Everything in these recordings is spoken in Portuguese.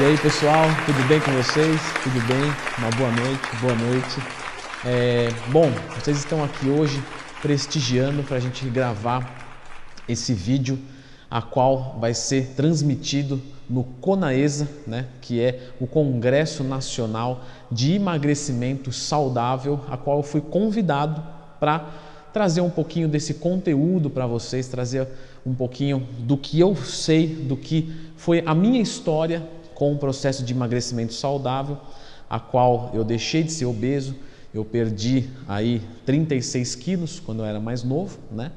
E aí pessoal, tudo bem com vocês? Tudo bem? Uma boa noite, boa noite. É, bom, vocês estão aqui hoje prestigiando para a gente gravar esse vídeo, a qual vai ser transmitido no CONAESA, né, que é o Congresso Nacional de Emagrecimento Saudável, a qual eu fui convidado para trazer um pouquinho desse conteúdo para vocês, trazer um pouquinho do que eu sei, do que foi a minha história com o processo de emagrecimento saudável, a qual eu deixei de ser obeso, eu perdi aí 36 quilos quando eu era mais novo, né?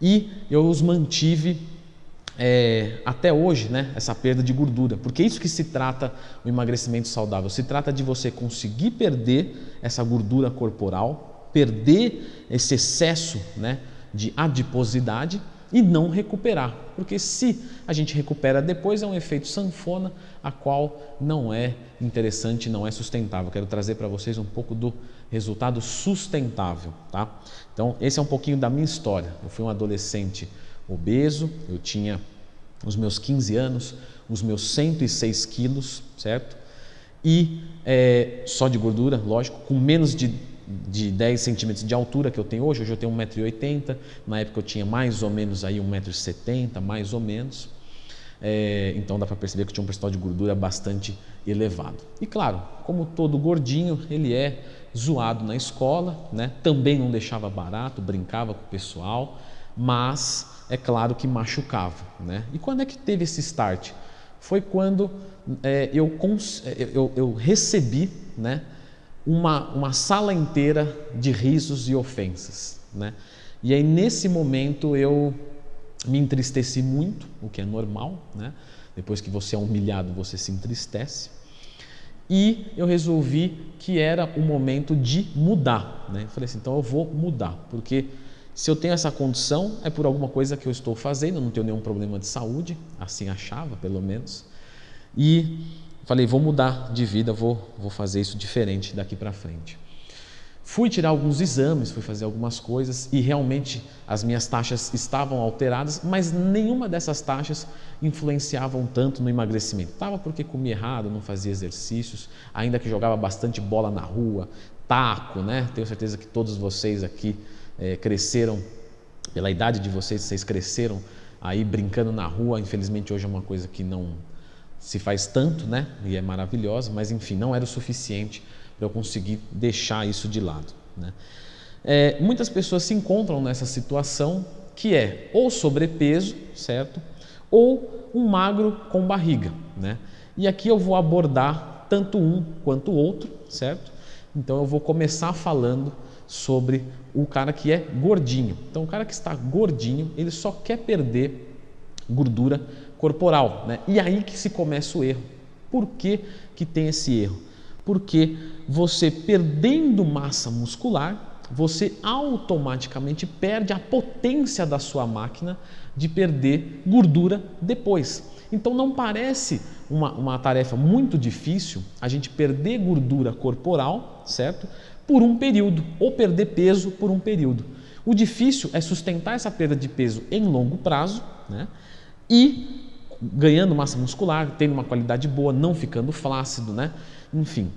E eu os mantive é, até hoje, né? Essa perda de gordura, porque é isso que se trata o emagrecimento saudável. Se trata de você conseguir perder essa gordura corporal, perder esse excesso, né? De adiposidade e não recuperar, porque se a gente recupera depois é um efeito sanfona, a qual não é interessante, não é sustentável. Quero trazer para vocês um pouco do resultado sustentável, tá? Então, esse é um pouquinho da minha história. Eu fui um adolescente obeso, eu tinha os meus 15 anos, os meus 106 quilos, certo? E é, só de gordura, lógico, com menos de de 10 centímetros de altura que eu tenho hoje, hoje eu tenho 1,80m, na época eu tinha mais ou menos aí 1,70m, mais ou menos. É, então dá para perceber que tinha um percentual de gordura bastante elevado. E claro, como todo gordinho, ele é zoado na escola, né? também não deixava barato, brincava com o pessoal, mas é claro que machucava. Né? E quando é que teve esse start? Foi quando é, eu, eu, eu recebi né, uma, uma sala inteira de risos e ofensas. Né? E aí, nesse momento, eu me entristeci muito, o que é normal, né? depois que você é humilhado, você se entristece. E eu resolvi que era o momento de mudar. Né? Eu falei assim: então eu vou mudar, porque se eu tenho essa condição, é por alguma coisa que eu estou fazendo, eu não tenho nenhum problema de saúde, assim achava, pelo menos. E falei, vou mudar de vida, vou, vou fazer isso diferente daqui para frente. Fui tirar alguns exames, fui fazer algumas coisas e realmente as minhas taxas estavam alteradas, mas nenhuma dessas taxas influenciavam tanto no emagrecimento. Estava porque comia errado, não fazia exercícios, ainda que jogava bastante bola na rua, taco, né? Tenho certeza que todos vocês aqui é, cresceram, pela idade de vocês, vocês cresceram aí brincando na rua. Infelizmente hoje é uma coisa que não se faz tanto, né? E é maravilhosa, mas enfim, não era o suficiente para eu conseguir deixar isso de lado. Né? É, muitas pessoas se encontram nessa situação que é ou sobrepeso, certo? Ou um magro com barriga, né? E aqui eu vou abordar tanto um quanto o outro, certo? Então eu vou começar falando sobre o cara que é gordinho. Então o cara que está gordinho, ele só quer perder gordura corporal. Né? E aí que se começa o erro. Por que, que tem esse erro? Porque você perdendo massa muscular, você automaticamente perde a potência da sua máquina de perder gordura depois. Então não parece uma, uma tarefa muito difícil a gente perder gordura corporal, certo? Por um período, ou perder peso por um período. O difícil é sustentar essa perda de peso em longo prazo né? e ganhando massa muscular, tendo uma qualidade boa, não ficando flácido, né? Enfim,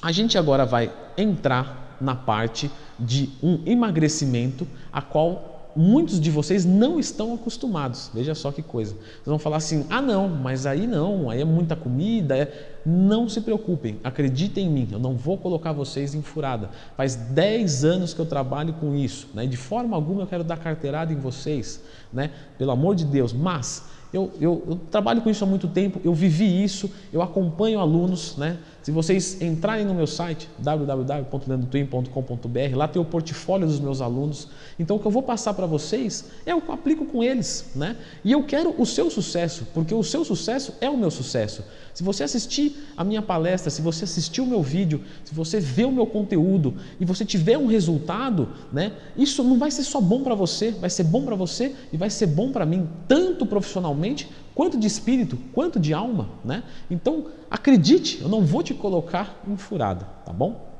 a gente agora vai entrar na parte de um emagrecimento a qual muitos de vocês não estão acostumados. Veja só que coisa. Vocês vão falar assim: ah, não, mas aí não, aí é muita comida. É... Não se preocupem, acreditem em mim, eu não vou colocar vocês em furada. Faz 10 anos que eu trabalho com isso, né? de forma alguma eu quero dar carteirada em vocês, né? pelo amor de Deus, mas eu, eu, eu, trabalho com isso há muito tempo, eu vivi isso, eu acompanho alunos. Né? Se vocês entrarem no meu site, www.leandrotwin.com.br, lá tem o portfólio dos meus alunos. Então, o que eu vou passar para vocês é o que eu aplico com eles. Né? E eu quero o seu sucesso, porque o seu sucesso é o meu sucesso. Se você assistir a minha palestra, se você assistir o meu vídeo, se você ver o meu conteúdo e você tiver um resultado, né, isso não vai ser só bom para você, vai ser bom para você e vai ser bom para mim, tanto profissionalmente quanto de espírito, quanto de alma, né? Então, acredite, eu não vou te colocar em furada, tá bom?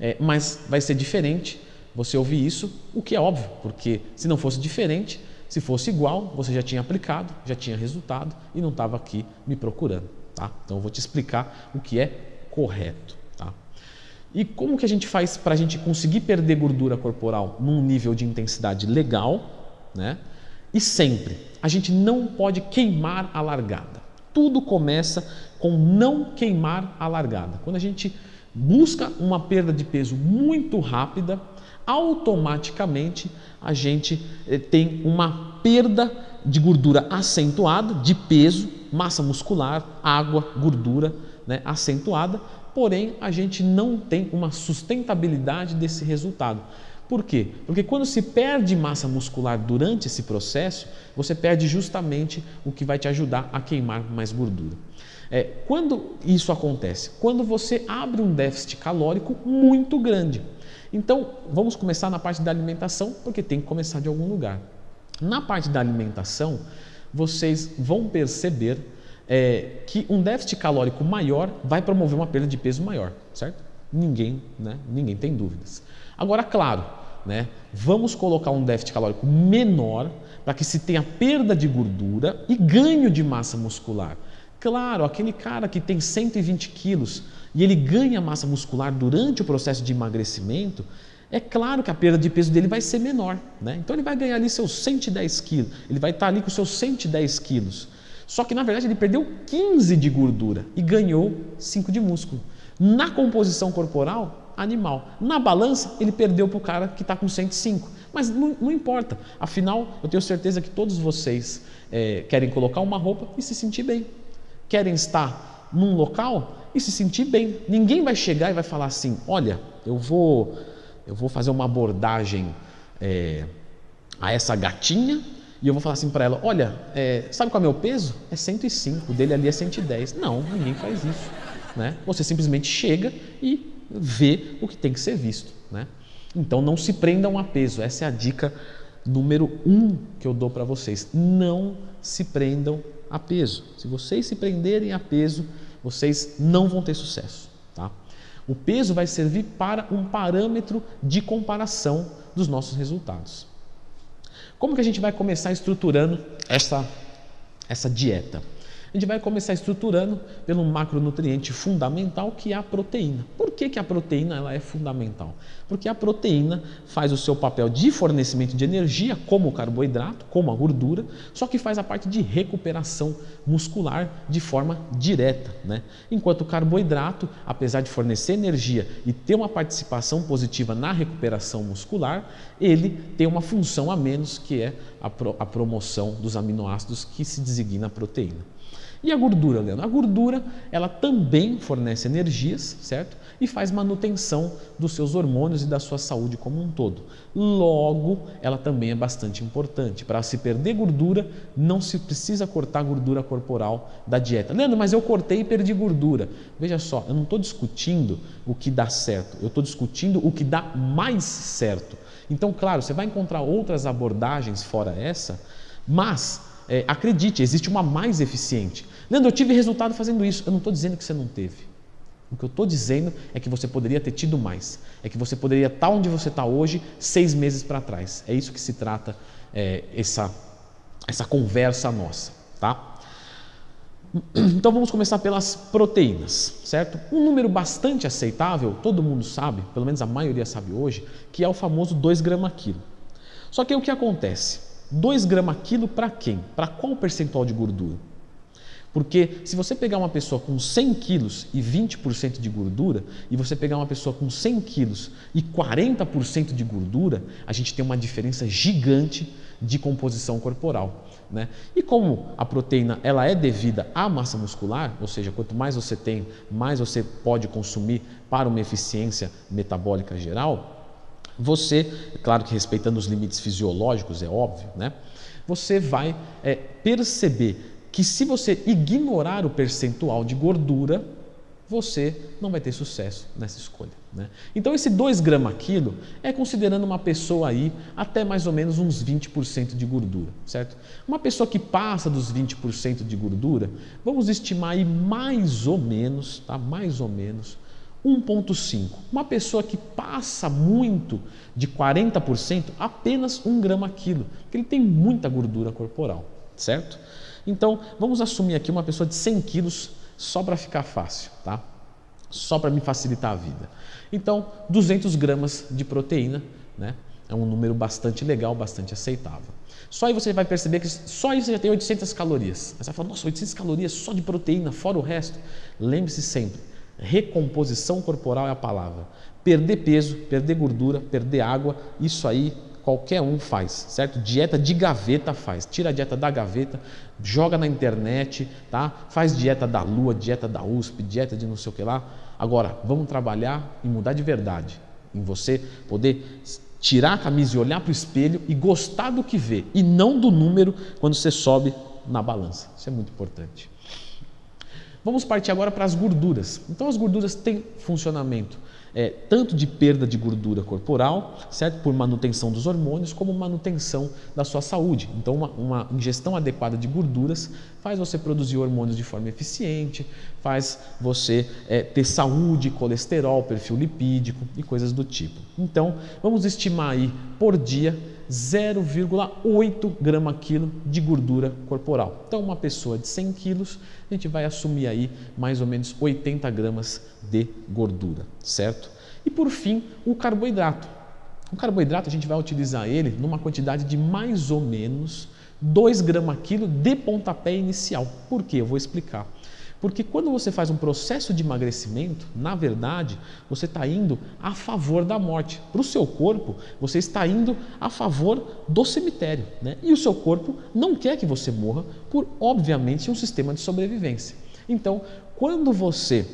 É, mas vai ser diferente você ouvir isso, o que é óbvio, porque se não fosse diferente, se fosse igual, você já tinha aplicado, já tinha resultado e não estava aqui me procurando. tá? Então eu vou te explicar o que é correto, tá? E como que a gente faz para a gente conseguir perder gordura corporal num nível de intensidade legal, né? E sempre, a gente não pode queimar a largada. Tudo começa com não queimar a largada. Quando a gente busca uma perda de peso muito rápida, automaticamente a gente eh, tem uma perda de gordura acentuada, de peso, massa muscular, água, gordura né, acentuada, porém a gente não tem uma sustentabilidade desse resultado. Por quê? Porque quando se perde massa muscular durante esse processo, você perde justamente o que vai te ajudar a queimar mais gordura. É, quando isso acontece? Quando você abre um déficit calórico muito grande. Então, vamos começar na parte da alimentação, porque tem que começar de algum lugar. Na parte da alimentação, vocês vão perceber é, que um déficit calórico maior vai promover uma perda de peso maior, certo? Ninguém, né? Ninguém tem dúvidas. Agora, claro, né? Vamos colocar um déficit calórico menor para que se tenha perda de gordura e ganho de massa muscular. Claro, aquele cara que tem 120 quilos e ele ganha massa muscular durante o processo de emagrecimento, é claro que a perda de peso dele vai ser menor. Né? Então ele vai ganhar ali seus 110 quilos, ele vai estar ali com seus 110 quilos. Só que na verdade ele perdeu 15 de gordura e ganhou 5 de músculo. Na composição corporal, animal. Na balança, ele perdeu para o cara que está com 105. Mas não, não, importa. Afinal, eu tenho certeza que todos vocês é, querem colocar uma roupa e se sentir bem. Querem estar num local e se sentir bem. Ninguém vai chegar e vai falar assim: olha, eu vou eu vou fazer uma abordagem é, a essa gatinha e eu vou falar assim para ela: olha, é, sabe qual é o meu peso? É 105, o dele ali é 110. Não, ninguém faz isso. Né? Você simplesmente chega e vê o que tem que ser visto. Né? Então não se prendam a peso. Essa é a dica número um que eu dou para vocês. Não se prendam a peso. Se vocês se prenderem a peso, vocês não vão ter sucesso. Tá? O peso vai servir para um parâmetro de comparação dos nossos resultados. Como que a gente vai começar estruturando essa, essa dieta? A gente vai começar estruturando pelo macronutriente fundamental que é a proteína. Por que, que a proteína ela é fundamental? Porque a proteína faz o seu papel de fornecimento de energia, como o carboidrato, como a gordura, só que faz a parte de recuperação muscular de forma direta. Né? Enquanto o carboidrato, apesar de fornecer energia e ter uma participação positiva na recuperação muscular, ele tem uma função a menos que é a, pro, a promoção dos aminoácidos que se designa proteína. E a gordura, Leandro? A gordura, ela também fornece energias, certo? E faz manutenção dos seus hormônios e da sua saúde como um todo. Logo, ela também é bastante importante. Para se perder gordura, não se precisa cortar a gordura corporal da dieta. Leandro, mas eu cortei e perdi gordura. Veja só, eu não estou discutindo o que dá certo, eu estou discutindo o que dá mais certo. Então, claro, você vai encontrar outras abordagens fora essa, mas é, acredite, existe uma mais eficiente. Leandro, eu tive resultado fazendo isso. Eu não estou dizendo que você não teve. O que eu estou dizendo é que você poderia ter tido mais. É que você poderia estar onde você está hoje, seis meses para trás. É isso que se trata é, essa, essa conversa nossa. Tá? Então vamos começar pelas proteínas, certo? Um número bastante aceitável, todo mundo sabe, pelo menos a maioria sabe hoje, que é o famoso 2 gramas quilo. Só que o que acontece? 2 gramas quilo para quem? Para qual percentual de gordura? Porque se você pegar uma pessoa com 100 quilos e 20% de gordura, e você pegar uma pessoa com 100 quilos e 40% de gordura, a gente tem uma diferença gigante de composição corporal. Né? E como a proteína ela é devida à massa muscular, ou seja, quanto mais você tem, mais você pode consumir para uma eficiência metabólica geral, você, claro que respeitando os limites fisiológicos, é óbvio, né? Você vai é, perceber que se você ignorar o percentual de gordura, você não vai ter sucesso nessa escolha. Né? Então, esse 2 gramas quilo é considerando uma pessoa aí até mais ou menos uns 20% de gordura, certo? Uma pessoa que passa dos 20% de gordura, vamos estimar aí mais ou menos, tá? Mais ou menos 1,5. Uma pessoa que passa muito de 40%, apenas 1 grama quilo, porque ele tem muita gordura corporal, certo? Então, vamos assumir aqui uma pessoa de 100 quilos só para ficar fácil, tá? Só para me facilitar a vida. Então, 200 gramas de proteína, né? É um número bastante legal, bastante aceitável. Só aí você vai perceber que só isso já tem 800 calorias. Você vai falar, nossa, 800 calorias só de proteína, fora o resto. Lembre-se sempre, recomposição corporal é a palavra. Perder peso, perder gordura, perder água, isso aí qualquer um faz, certo? Dieta de gaveta faz. Tira a dieta da gaveta, joga na internet, tá? Faz dieta da lua, dieta da USP, dieta de não sei o que lá. Agora, vamos trabalhar e mudar de verdade. Em você poder tirar a camisa e olhar para o espelho e gostar do que vê e não do número quando você sobe na balança. Isso é muito importante. Vamos partir agora para as gorduras. Então, as gorduras têm funcionamento é, tanto de perda de gordura corporal, certo? Por manutenção dos hormônios, como manutenção da sua saúde. Então, uma, uma ingestão adequada de gorduras faz você produzir hormônios de forma eficiente, faz você é, ter saúde, colesterol, perfil lipídico e coisas do tipo. Então, vamos estimar aí por dia 0,8 grama quilo de gordura corporal. Então, uma pessoa de 100 quilos, a gente vai assumir aí mais ou menos 80 gramas de gordura, certo? E por fim, o carboidrato. O carboidrato a gente vai utilizar ele numa quantidade de mais ou menos 2 gramas quilo de pontapé inicial. Por quê? Eu vou explicar. Porque quando você faz um processo de emagrecimento, na verdade, você está indo a favor da morte. Para o seu corpo, você está indo a favor do cemitério. Né? E o seu corpo não quer que você morra por, obviamente, um sistema de sobrevivência. Então, quando você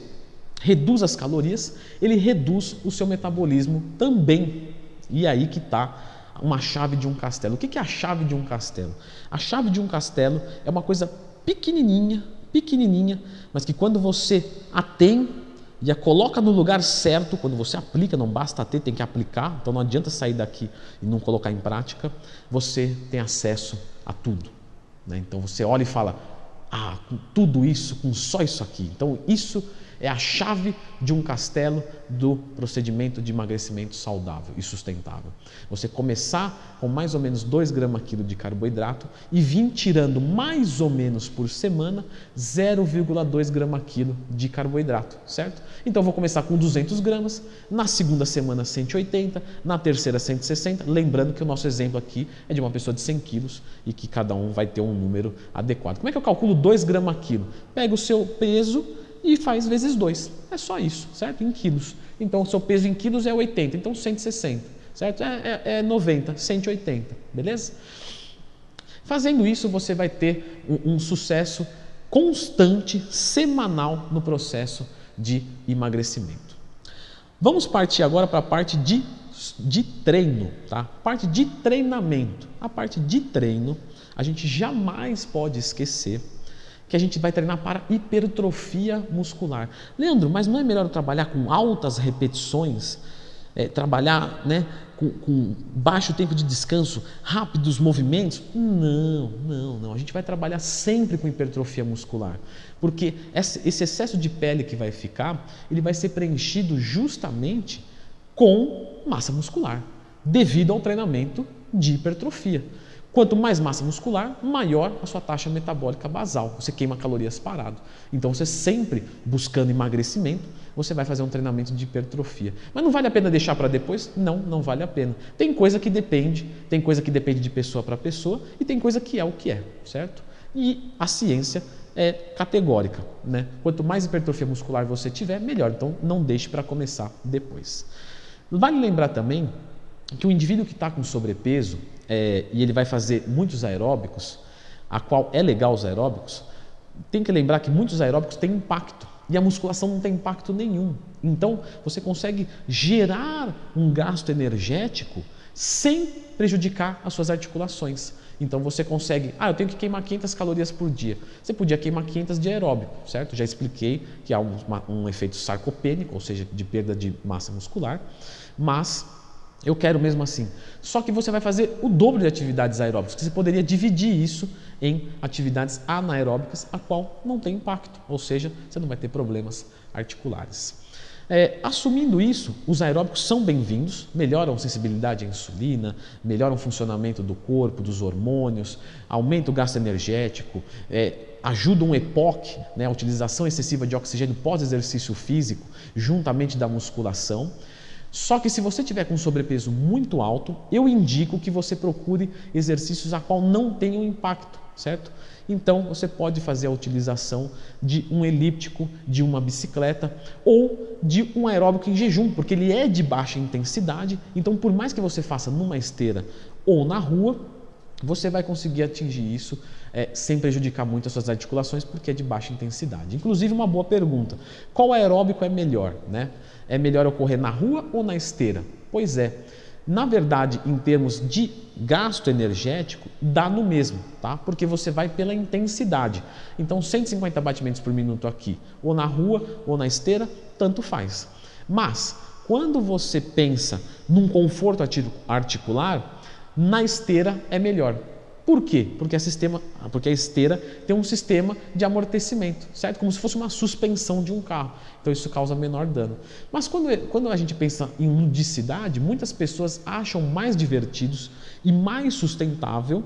reduz as calorias, ele reduz o seu metabolismo também. E aí que está uma chave de um castelo. O que é a chave de um castelo? A chave de um castelo é uma coisa pequenininha pequenininha, mas que quando você a tem e a coloca no lugar certo, quando você aplica, não basta ter, tem que aplicar, então não adianta sair daqui e não colocar em prática, você tem acesso a tudo. Né? Então você olha e fala, ah, com tudo isso, com só isso aqui. Então isso é a chave de um castelo do procedimento de emagrecimento saudável e sustentável. Você começar com mais ou menos 2 gramas quilo de carboidrato e vir tirando mais ou menos por semana 0,2 gramas quilo de carboidrato, certo? Então vou começar com 200 gramas, na segunda semana 180, na terceira 160, lembrando que o nosso exemplo aqui é de uma pessoa de 100 quilos e que cada um vai ter um número adequado. Como é que eu calculo 2 gramas quilo? Pega o seu peso e faz vezes 2. É só isso, certo? Em quilos. Então, o seu peso em quilos é 80, então 160, certo? É, é, é 90, 180, beleza? Fazendo isso, você vai ter um, um sucesso constante, semanal no processo de emagrecimento. Vamos partir agora para a parte de, de treino, tá? Parte de treinamento. A parte de treino, a gente jamais pode esquecer que a gente vai treinar para hipertrofia muscular. Leandro, mas não é melhor trabalhar com altas repetições? É, trabalhar né, com, com, baixo tempo de descanso, rápidos movimentos? Não, não, não. A gente vai trabalhar sempre com hipertrofia muscular, porque esse excesso de pele que vai ficar, ele vai ser preenchido justamente com massa muscular, devido ao treinamento de hipertrofia. Quanto mais massa muscular, maior a sua taxa metabólica basal. Você queima calorias parado. Então, você sempre buscando emagrecimento, você vai fazer um treinamento de hipertrofia. Mas não vale a pena deixar para depois? Não, não vale a pena. Tem coisa que depende, tem coisa que depende de pessoa para pessoa e tem coisa que é o que é, certo? E a ciência é categórica, né? Quanto mais hipertrofia muscular você tiver, melhor. Então, não deixe para começar depois. Vale lembrar também que o indivíduo que está com sobrepeso é, e ele vai fazer muitos aeróbicos, a qual é legal os aeróbicos, tem que lembrar que muitos aeróbicos têm impacto e a musculação não tem impacto nenhum. Então você consegue gerar um gasto energético sem prejudicar as suas articulações. Então você consegue, ah, eu tenho que queimar 500 calorias por dia. Você podia queimar 500 de aeróbico, certo? Já expliquei que há um, um efeito sarcopênico, ou seja, de perda de massa muscular, mas eu quero mesmo assim. Só que você vai fazer o dobro de atividades aeróbicas, que você poderia dividir isso em atividades anaeróbicas, a qual não tem impacto, ou seja, você não vai ter problemas articulares. É, assumindo isso, os aeróbicos são bem-vindos, melhoram sensibilidade à insulina, melhoram o funcionamento do corpo, dos hormônios, aumentam o gasto energético, é, o EPOC, né, a utilização excessiva de oxigênio pós-exercício físico, juntamente da musculação. Só que se você tiver com sobrepeso muito alto, eu indico que você procure exercícios a qual não tenham impacto, certo? Então você pode fazer a utilização de um elíptico, de uma bicicleta ou de um aeróbico em jejum, porque ele é de baixa intensidade. Então, por mais que você faça numa esteira ou na rua, você vai conseguir atingir isso é, sem prejudicar muito as suas articulações, porque é de baixa intensidade. Inclusive, uma boa pergunta: qual aeróbico é melhor? Né? É melhor ocorrer na rua ou na esteira? Pois é. Na verdade, em termos de gasto energético, dá no mesmo, tá? Porque você vai pela intensidade. Então, 150 batimentos por minuto aqui, ou na rua ou na esteira, tanto faz. Mas, quando você pensa num conforto articular, na esteira é melhor. Por quê? Porque a, sistema, porque a esteira tem um sistema de amortecimento, certo? Como se fosse uma suspensão de um carro. Então isso causa menor dano. Mas quando, quando a gente pensa em ludicidade, muitas pessoas acham mais divertidos e mais sustentável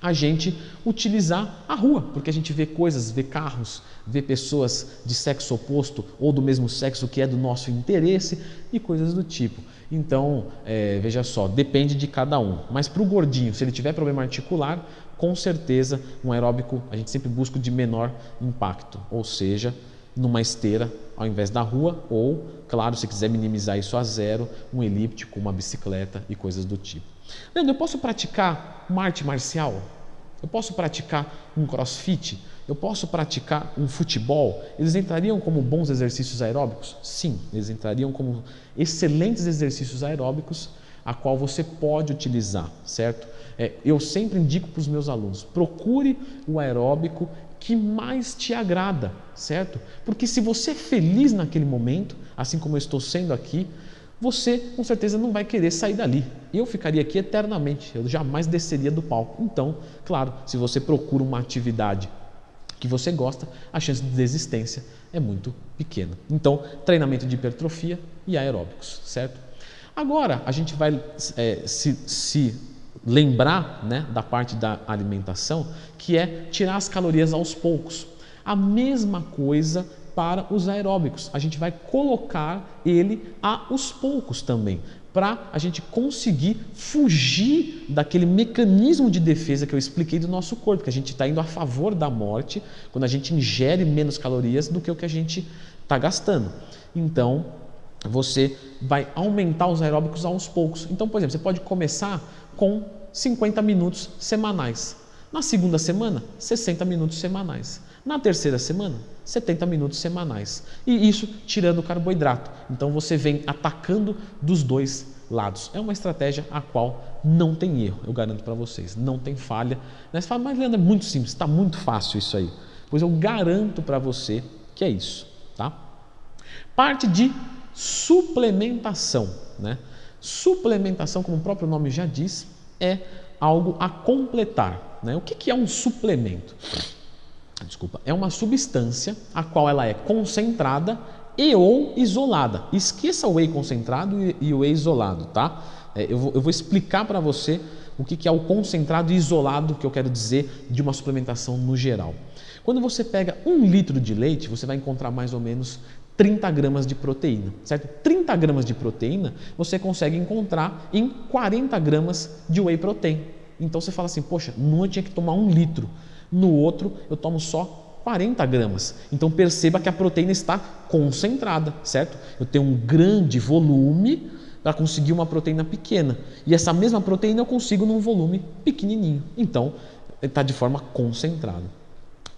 a gente utilizar a rua, porque a gente vê coisas, vê carros, vê pessoas de sexo oposto ou do mesmo sexo que é do nosso interesse e coisas do tipo. Então, é, veja só, depende de cada um. Mas para o gordinho, se ele tiver problema articular, com certeza um aeróbico a gente sempre busca de menor impacto, ou seja, numa esteira ao invés da rua, ou, claro, se quiser minimizar isso a zero, um elíptico, uma bicicleta e coisas do tipo. Leandro, eu posso praticar uma arte marcial? Eu posso praticar um crossfit? Eu posso praticar um futebol? Eles entrariam como bons exercícios aeróbicos? Sim, eles entrariam como excelentes exercícios aeróbicos a qual você pode utilizar, certo? É, eu sempre indico para os meus alunos: procure o aeróbico que mais te agrada, certo? Porque se você é feliz naquele momento, assim como eu estou sendo aqui, você com certeza não vai querer sair dali. Eu ficaria aqui eternamente, eu jamais desceria do palco. Então, claro, se você procura uma atividade que você gosta, a chance de desistência é muito pequena. Então, treinamento de hipertrofia e aeróbicos, certo? Agora, a gente vai é, se, se lembrar né, da parte da alimentação, que é tirar as calorias aos poucos. A mesma coisa para os aeróbicos. A gente vai colocar ele aos poucos também, para a gente conseguir fugir daquele mecanismo de defesa que eu expliquei do nosso corpo, que a gente está indo a favor da morte quando a gente ingere menos calorias do que o que a gente está gastando. Então, você vai aumentar os aeróbicos aos poucos. Então, por exemplo, você pode começar com 50 minutos semanais. Na segunda semana, 60 minutos semanais. Na terceira semana, 70 minutos semanais. E isso tirando o carboidrato. Então você vem atacando dos dois lados. É uma estratégia a qual não tem erro, eu garanto para vocês. Não tem falha. Você fala, mas Leandro, é muito simples, está muito fácil isso aí. Pois eu garanto para você que é isso. Tá? Parte de suplementação. Né? Suplementação, como o próprio nome já diz, é algo a completar. Né? O que é um suplemento? Desculpa, é uma substância a qual ela é concentrada e ou isolada. Esqueça o whey concentrado e o whey isolado, tá? É, eu, vou, eu, vou, explicar para você o que, que é o concentrado e isolado que eu quero dizer de uma suplementação no geral. Quando você pega um litro de leite, você vai encontrar mais ou menos 30 gramas de proteína, certo? 30 gramas de proteína você consegue encontrar em 40 gramas de whey protein. Então você fala assim, poxa, não tinha que tomar um litro. No outro, eu tomo só 40 gramas. Então perceba que a proteína está concentrada, certo? Eu tenho um grande volume para conseguir uma proteína pequena. E essa mesma proteína eu consigo num volume pequenininho. Então, está de forma concentrada.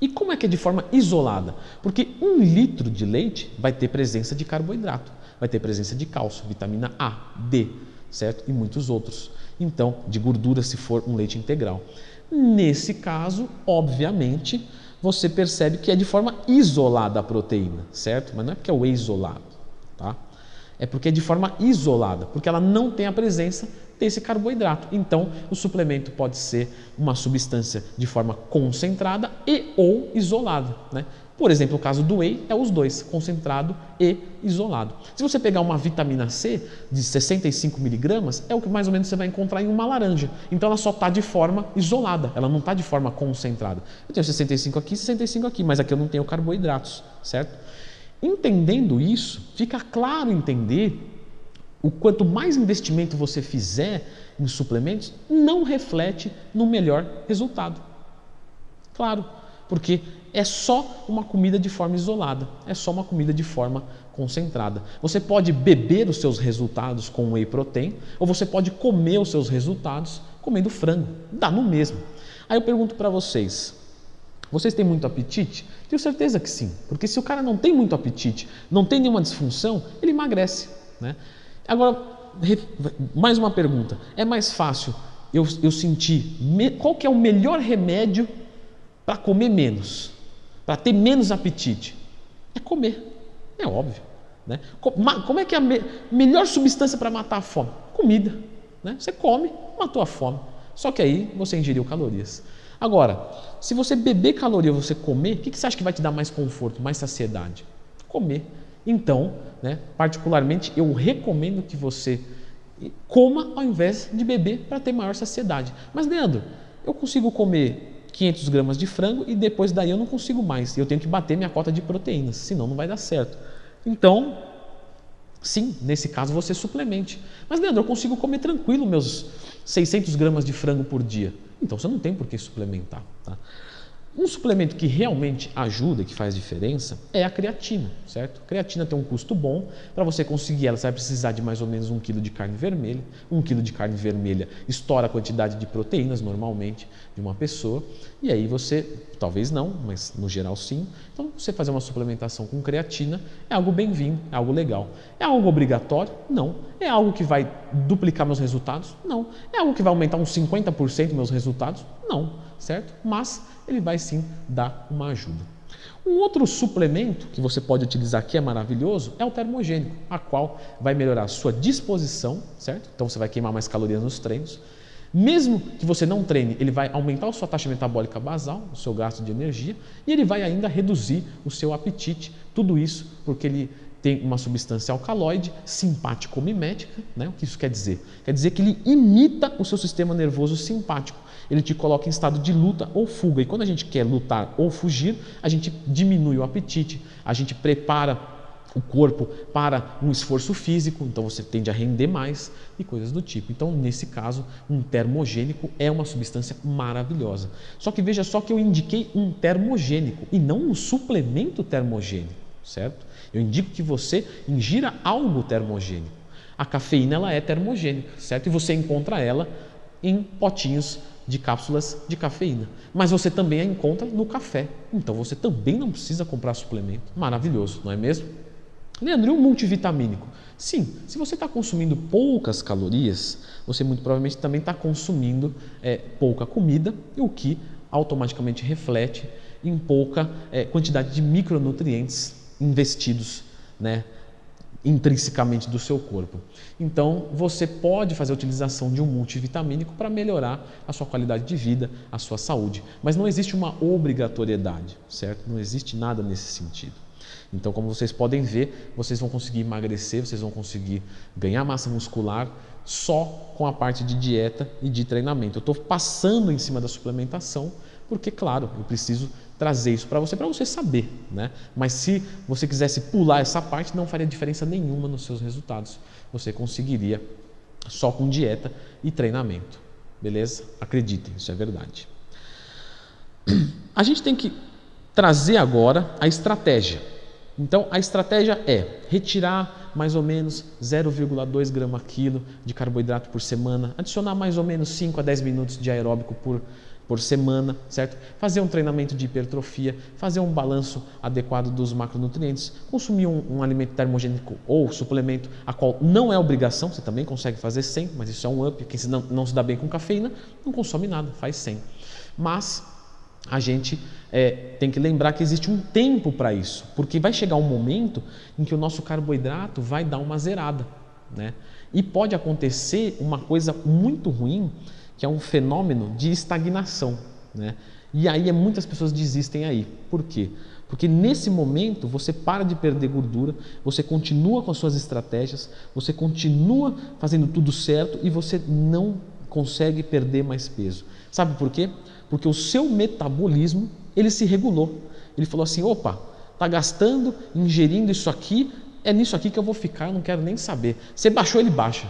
E como é que é de forma isolada? Porque um litro de leite vai ter presença de carboidrato, vai ter presença de cálcio, vitamina A, D, certo? E muitos outros. Então, de gordura se for um leite integral. Nesse caso, obviamente, você percebe que é de forma isolada a proteína, certo? Mas não é porque é o isolado, tá? É porque é de forma isolada, porque ela não tem a presença ter esse carboidrato. Então, o suplemento pode ser uma substância de forma concentrada e ou isolada. Né? Por exemplo, o caso do whey é os dois, concentrado e isolado. Se você pegar uma vitamina C de 65 miligramas, é o que mais ou menos você vai encontrar em uma laranja. Então ela só está de forma isolada, ela não está de forma concentrada. Eu tenho 65 aqui, 65 aqui, mas aqui eu não tenho carboidratos, certo? Entendendo isso, fica claro entender o quanto mais investimento você fizer em suplementos, não reflete no melhor resultado. Claro, porque é só uma comida de forma isolada, é só uma comida de forma concentrada. Você pode beber os seus resultados com whey protein, ou você pode comer os seus resultados comendo frango. Dá no mesmo. Aí eu pergunto para vocês: vocês têm muito apetite? Tenho certeza que sim, porque se o cara não tem muito apetite, não tem nenhuma disfunção, ele emagrece. Né? Agora, mais uma pergunta: é mais fácil eu, eu sentir qual que é o melhor remédio para comer menos? Para ter menos apetite? É comer. É óbvio. Né? Como é que é a me melhor substância para matar a fome? Comida. Né? Você come, matou a fome. Só que aí você ingeriu calorias. Agora, se você beber caloria você comer, o que, que você acha que vai te dar mais conforto, mais saciedade? Comer. Então, né, particularmente, eu recomendo que você coma ao invés de beber para ter maior saciedade. Mas, Leandro, eu consigo comer 500 gramas de frango e depois daí eu não consigo mais. Eu tenho que bater minha cota de proteínas, senão não vai dar certo. Então, sim, nesse caso você suplemente. Mas, Leandro, eu consigo comer tranquilo meus 600 gramas de frango por dia. Então você não tem por que suplementar. Tá? Um suplemento que realmente ajuda, que faz diferença, é a creatina, certo? A creatina tem um custo bom. Para você conseguir ela, você vai precisar de mais ou menos um quilo de carne vermelha. Um quilo de carne vermelha estoura a quantidade de proteínas normalmente de uma pessoa. E aí você, talvez não, mas no geral sim. Então você fazer uma suplementação com creatina é algo bem-vindo, é algo legal. É algo obrigatório? Não. É algo que vai duplicar meus resultados? Não. É algo que vai aumentar uns 50% meus resultados? Não certo? Mas ele vai sim dar uma ajuda. Um outro suplemento que você pode utilizar que é maravilhoso é o termogênico, a qual vai melhorar a sua disposição, certo? Então você vai queimar mais calorias nos treinos. Mesmo que você não treine, ele vai aumentar a sua taxa metabólica basal, o seu gasto de energia, e ele vai ainda reduzir o seu apetite. Tudo isso porque ele tem uma substância alcaloide simpático-mimética. Né? O que isso quer dizer? Quer dizer que ele imita o seu sistema nervoso simpático ele te coloca em estado de luta ou fuga. E quando a gente quer lutar ou fugir, a gente diminui o apetite, a gente prepara o corpo para um esforço físico, então você tende a render mais e coisas do tipo. Então, nesse caso, um termogênico é uma substância maravilhosa. Só que veja só que eu indiquei um termogênico e não um suplemento termogênico, certo? Eu indico que você ingira algo termogênico. A cafeína ela é termogênica, certo? E você encontra ela em potinhos de cápsulas de cafeína. Mas você também a encontra no café. Então você também não precisa comprar suplemento. Maravilhoso, não é mesmo? Leandro, e um multivitamínico? Sim, se você está consumindo poucas calorias, você muito provavelmente também está consumindo é, pouca comida, o que automaticamente reflete em pouca é, quantidade de micronutrientes investidos né, intrinsecamente do seu corpo. Então, você pode fazer a utilização de um multivitamínico para melhorar a sua qualidade de vida, a sua saúde, mas não existe uma obrigatoriedade, certo? Não existe nada nesse sentido. Então, como vocês podem ver, vocês vão conseguir emagrecer, vocês vão conseguir ganhar massa muscular só com a parte de dieta e de treinamento. Eu estou passando em cima da suplementação porque, claro, eu preciso trazer isso para você, para você saber, né? Mas se você quisesse pular essa parte, não faria diferença nenhuma nos seus resultados. Você conseguiria só com dieta e treinamento, beleza? Acreditem, isso é verdade. A gente tem que trazer agora a estratégia. Então, a estratégia é retirar mais ou menos 0,2 grama quilo de carboidrato por semana, adicionar mais ou menos 5 a 10 minutos de aeróbico por por semana, certo? Fazer um treinamento de hipertrofia, fazer um balanço adequado dos macronutrientes, consumir um, um, alimento termogênico ou suplemento, a qual não é obrigação, você também consegue fazer sem, mas isso é um up. Quem não, não se dá bem com cafeína não consome nada, faz sem. Mas a gente é, tem que lembrar que existe um tempo para isso, porque vai chegar um momento em que o nosso carboidrato vai dar uma zerada. Né? E pode acontecer uma coisa muito ruim, que é um fenômeno de estagnação. Né? E aí é, muitas pessoas desistem aí. Por quê? Porque nesse momento você para de perder gordura, você continua com as suas estratégias, você continua fazendo tudo certo e você não consegue perder mais peso. Sabe por quê? Porque o seu metabolismo ele se regulou. Ele falou assim: opa, tá gastando, ingerindo isso aqui, é nisso aqui que eu vou ficar, eu não quero nem saber. Você baixou, ele baixa.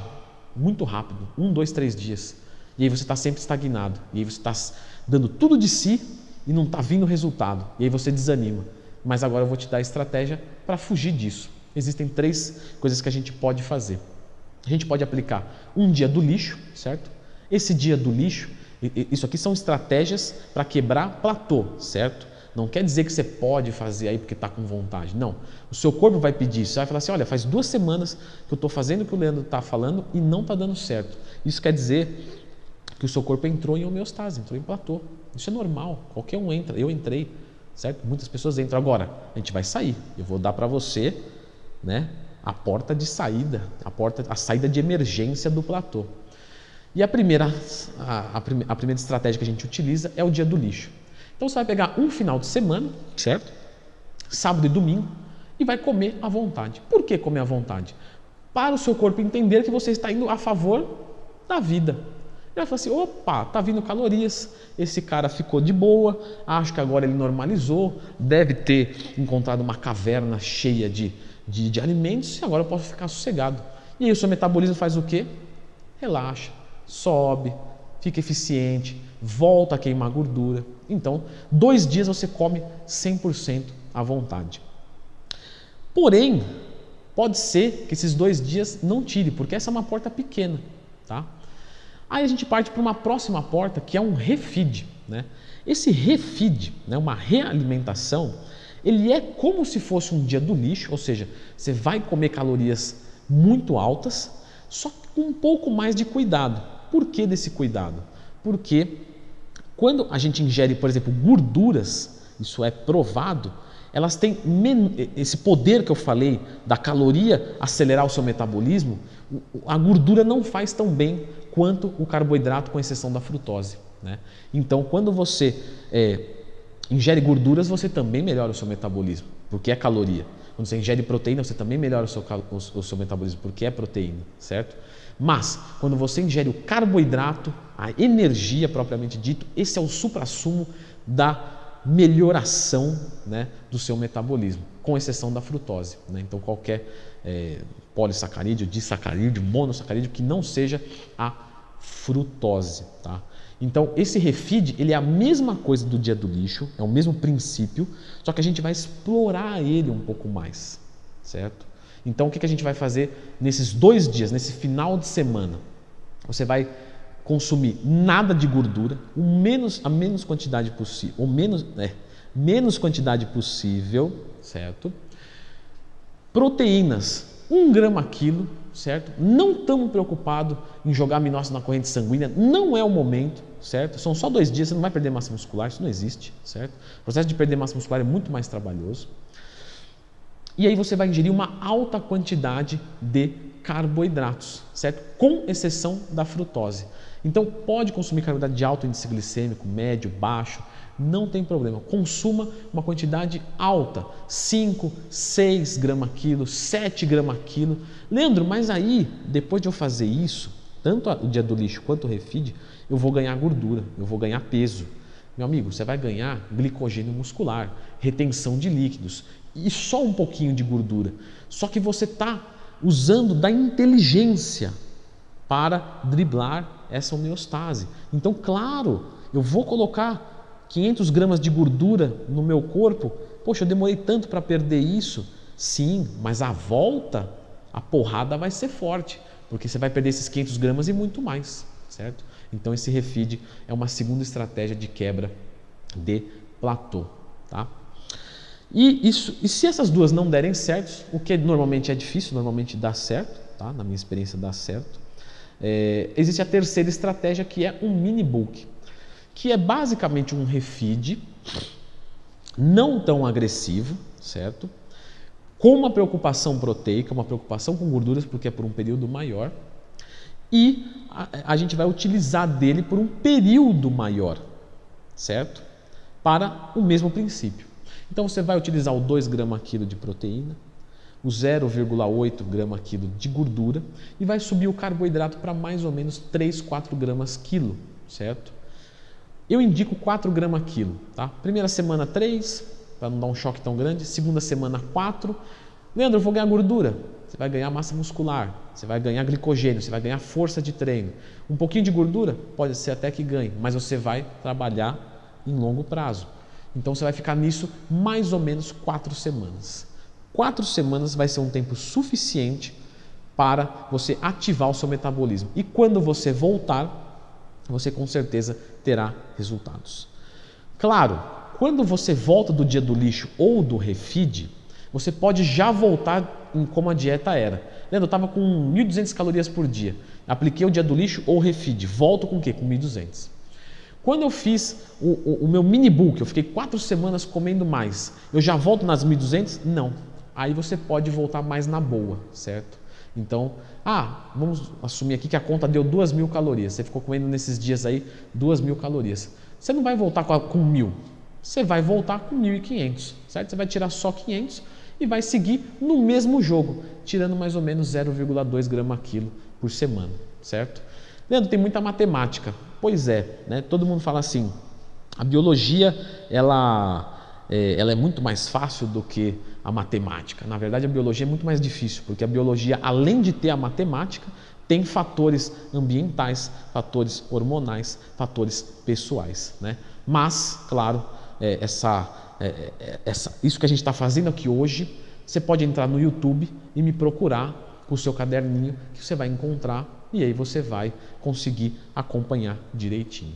Muito rápido. Um, dois, três dias. E aí você está sempre estagnado. E aí você está dando tudo de si e não está vindo resultado. E aí você desanima. Mas agora eu vou te dar a estratégia para fugir disso. Existem três coisas que a gente pode fazer. A gente pode aplicar um dia do lixo, certo? Esse dia do lixo, isso aqui são estratégias para quebrar platô, certo? Não quer dizer que você pode fazer aí porque está com vontade. Não. O seu corpo vai pedir isso. Você vai falar assim: olha, faz duas semanas que eu estou fazendo o que o Leandro está falando e não está dando certo. Isso quer dizer que o seu corpo entrou em homeostase, entrou em platô. Isso é normal. Qualquer um entra. Eu entrei, certo? Muitas pessoas entram. Agora, a gente vai sair. Eu vou dar para você, né? A porta de saída, a porta, a saída de emergência do platô. E a primeira, a, a, a primeira estratégia que a gente utiliza é o dia do lixo. Então você vai pegar um final de semana, certo? Sábado e domingo, e vai comer à vontade. Por que comer à vontade? Para o seu corpo entender que você está indo a favor da vida. Ele vai falar assim: opa, tá vindo calorias, esse cara ficou de boa, acho que agora ele normalizou, deve ter encontrado uma caverna cheia de, de, de alimentos e agora eu posso ficar sossegado. E aí o seu metabolismo faz o quê? Relaxa, sobe, fica eficiente, volta a queimar gordura. Então, dois dias você come 100% à vontade. Porém, pode ser que esses dois dias não tire, porque essa é uma porta pequena, tá? Aí a gente parte para uma próxima porta que é um refeed, né? Esse refeed, né, uma realimentação, ele é como se fosse um dia do lixo, ou seja, você vai comer calorias muito altas, só com um pouco mais de cuidado. Por que desse cuidado? Porque quando a gente ingere, por exemplo, gorduras, isso é provado, elas têm esse poder que eu falei da caloria acelerar o seu metabolismo, a gordura não faz tão bem quanto o carboidrato, com exceção da frutose. Né? Então, quando você é, ingere gorduras, você também melhora o seu metabolismo, porque é caloria. Quando você ingere proteína, você também melhora o seu, o seu metabolismo, porque é proteína, certo? Mas, quando você ingere o carboidrato, a energia propriamente dito, esse é o suprassumo da melhoração né, do seu metabolismo, com exceção da frutose. Né? Então, qualquer é, polissacarídeo, disacarídeo, monossacarídeo que não seja a frutose. Tá? Então, esse refeed ele é a mesma coisa do dia do lixo, é o mesmo princípio, só que a gente vai explorar ele um pouco mais, certo? Então, o que a gente vai fazer nesses dois dias, nesse final de semana? Você vai consumir nada de gordura, o menos, a menos quantidade possível, ou menos, é, menos quantidade possível, certo? Proteínas, um grama quilo, certo? Não estamos preocupados em jogar aminoácidos na corrente sanguínea, não é o momento, certo? São só dois dias, você não vai perder massa muscular, isso não existe, certo? O processo de perder massa muscular é muito mais trabalhoso. E aí você vai ingerir uma alta quantidade de carboidratos, certo? Com exceção da frutose. Então pode consumir carboidrato de alto índice glicêmico, médio, baixo, não tem problema. Consuma uma quantidade alta, 5, 6 gramas quilo, 7 gramas quilo. Leandro, mas aí, depois de eu fazer isso, tanto o dia do lixo quanto o refeed, eu vou ganhar gordura, eu vou ganhar peso. Meu amigo, você vai ganhar glicogênio muscular, retenção de líquidos e só um pouquinho de gordura. Só que você está usando da inteligência para driblar essa homeostase. Então, claro, eu vou colocar 500 gramas de gordura no meu corpo. Poxa, eu demorei tanto para perder isso. Sim, mas a volta, a porrada vai ser forte, porque você vai perder esses 500 gramas e muito mais, certo? Então, esse refeed é uma segunda estratégia de quebra de platô, tá? E, isso, e se essas duas não derem certo, o que normalmente é difícil, normalmente dá certo, tá? na minha experiência dá certo, é, existe a terceira estratégia que é um mini book, que é basicamente um refeed não tão agressivo, certo? Com uma preocupação proteica, uma preocupação com gorduras, porque é por um período maior, e a, a gente vai utilizar dele por um período maior, certo? Para o mesmo princípio. Então você vai utilizar o 2 gramas quilo de proteína, o 0,8 grama quilo de gordura e vai subir o carboidrato para mais ou menos 3, 4 gramas quilo, certo? Eu indico 4 gramas quilo, tá? Primeira semana 3, para não dar um choque tão grande. Segunda semana 4. Leandro, eu vou ganhar gordura. Você vai ganhar massa muscular, você vai ganhar glicogênio, você vai ganhar força de treino. Um pouquinho de gordura pode ser até que ganhe, mas você vai trabalhar em longo prazo. Então você vai ficar nisso mais ou menos quatro semanas. Quatro semanas vai ser um tempo suficiente para você ativar o seu metabolismo. E quando você voltar, você com certeza terá resultados. Claro, quando você volta do dia do lixo ou do refeed, você pode já voltar em como a dieta era. Lembra, eu estava com 1.200 calorias por dia. Apliquei o dia do lixo ou refeed. Volto com o quê? Com 1.200. Quando eu fiz o, o, o meu mini bulk, eu fiquei quatro semanas comendo mais, eu já volto nas 1.200? Não aí você pode voltar mais na boa, certo? Então, ah, vamos assumir aqui que a conta deu duas mil calorias. Você ficou comendo nesses dias aí duas mil calorias. Você não vai voltar com, com mil, você vai voltar com 1.500, certo? Você vai tirar só 500 e vai seguir no mesmo jogo, tirando mais ou menos 0,2 grama quilo por semana, certo? Leandro, tem muita matemática. Pois é, né? todo mundo fala assim, a biologia ela é, ela é muito mais fácil do que a matemática. Na verdade, a biologia é muito mais difícil, porque a biologia, além de ter a matemática, tem fatores ambientais, fatores hormonais, fatores pessoais. Né? Mas, claro, é, essa, é, é essa, isso que a gente está fazendo aqui hoje, você pode entrar no YouTube e me procurar com o seu caderninho, que você vai encontrar e aí você vai conseguir acompanhar direitinho.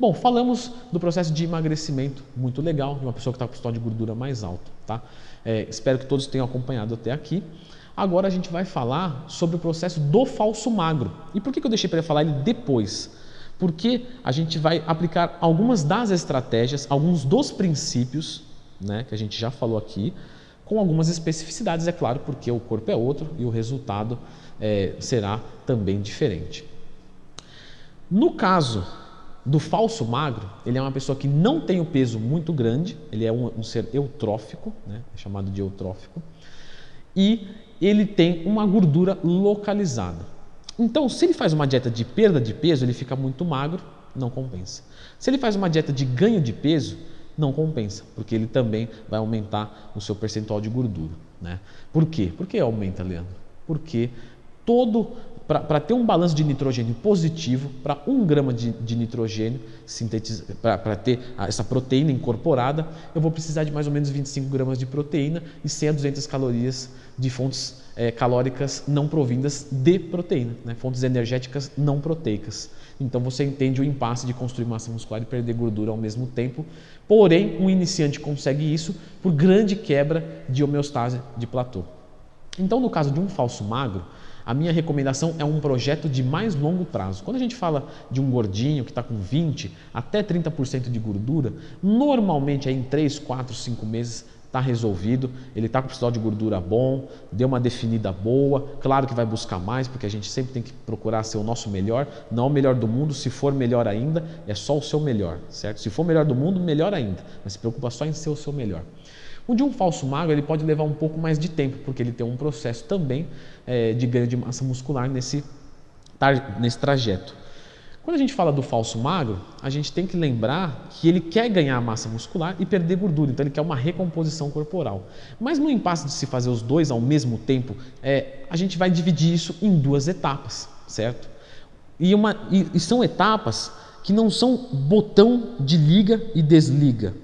Bom, falamos do processo de emagrecimento, muito legal, de uma pessoa que está com o de gordura mais alto. Tá? É, espero que todos tenham acompanhado até aqui. Agora a gente vai falar sobre o processo do falso magro. E por que, que eu deixei para falar ele depois? Porque a gente vai aplicar algumas das estratégias, alguns dos princípios, né, que a gente já falou aqui, com algumas especificidades, é claro, porque o corpo é outro e o resultado é, será também diferente. No caso do falso magro, ele é uma pessoa que não tem o peso muito grande, ele é um, um ser eutrófico, né? é chamado de eutrófico, e ele tem uma gordura localizada. Então, se ele faz uma dieta de perda de peso, ele fica muito magro, não compensa. Se ele faz uma dieta de ganho de peso, não compensa, porque ele também vai aumentar o seu percentual de gordura. Né? Por quê? Por que aumenta, Leandro? Porque todo para ter um balanço de nitrogênio positivo, para um grama de, de nitrogênio, para ter essa proteína incorporada, eu vou precisar de mais ou menos 25 gramas de proteína e 100 a 200 calorias de fontes é, calóricas não provindas de proteína, né? fontes energéticas não proteicas. Então você entende o impasse de construir massa muscular e perder gordura ao mesmo tempo. Porém, um iniciante consegue isso por grande quebra de homeostase de platô. Então, no caso de um falso magro, a minha recomendação é um projeto de mais longo prazo. Quando a gente fala de um gordinho que está com 20 até 30% de gordura, normalmente em 3, 4, 5 meses está resolvido, ele está com percentual de gordura bom, deu uma definida boa, claro que vai buscar mais, porque a gente sempre tem que procurar ser o nosso melhor, não o melhor do mundo, se for melhor ainda, é só o seu melhor, certo? Se for melhor do mundo, melhor ainda, mas se preocupa só em ser o seu melhor. O de um falso magro ele pode levar um pouco mais de tempo, porque ele tem um processo também é, de ganho de massa muscular nesse, nesse trajeto. Quando a gente fala do falso magro, a gente tem que lembrar que ele quer ganhar massa muscular e perder gordura, então ele quer uma recomposição corporal. Mas no impasse de se fazer os dois ao mesmo tempo, é, a gente vai dividir isso em duas etapas, certo? E, uma, e, e são etapas que não são botão de liga e desliga.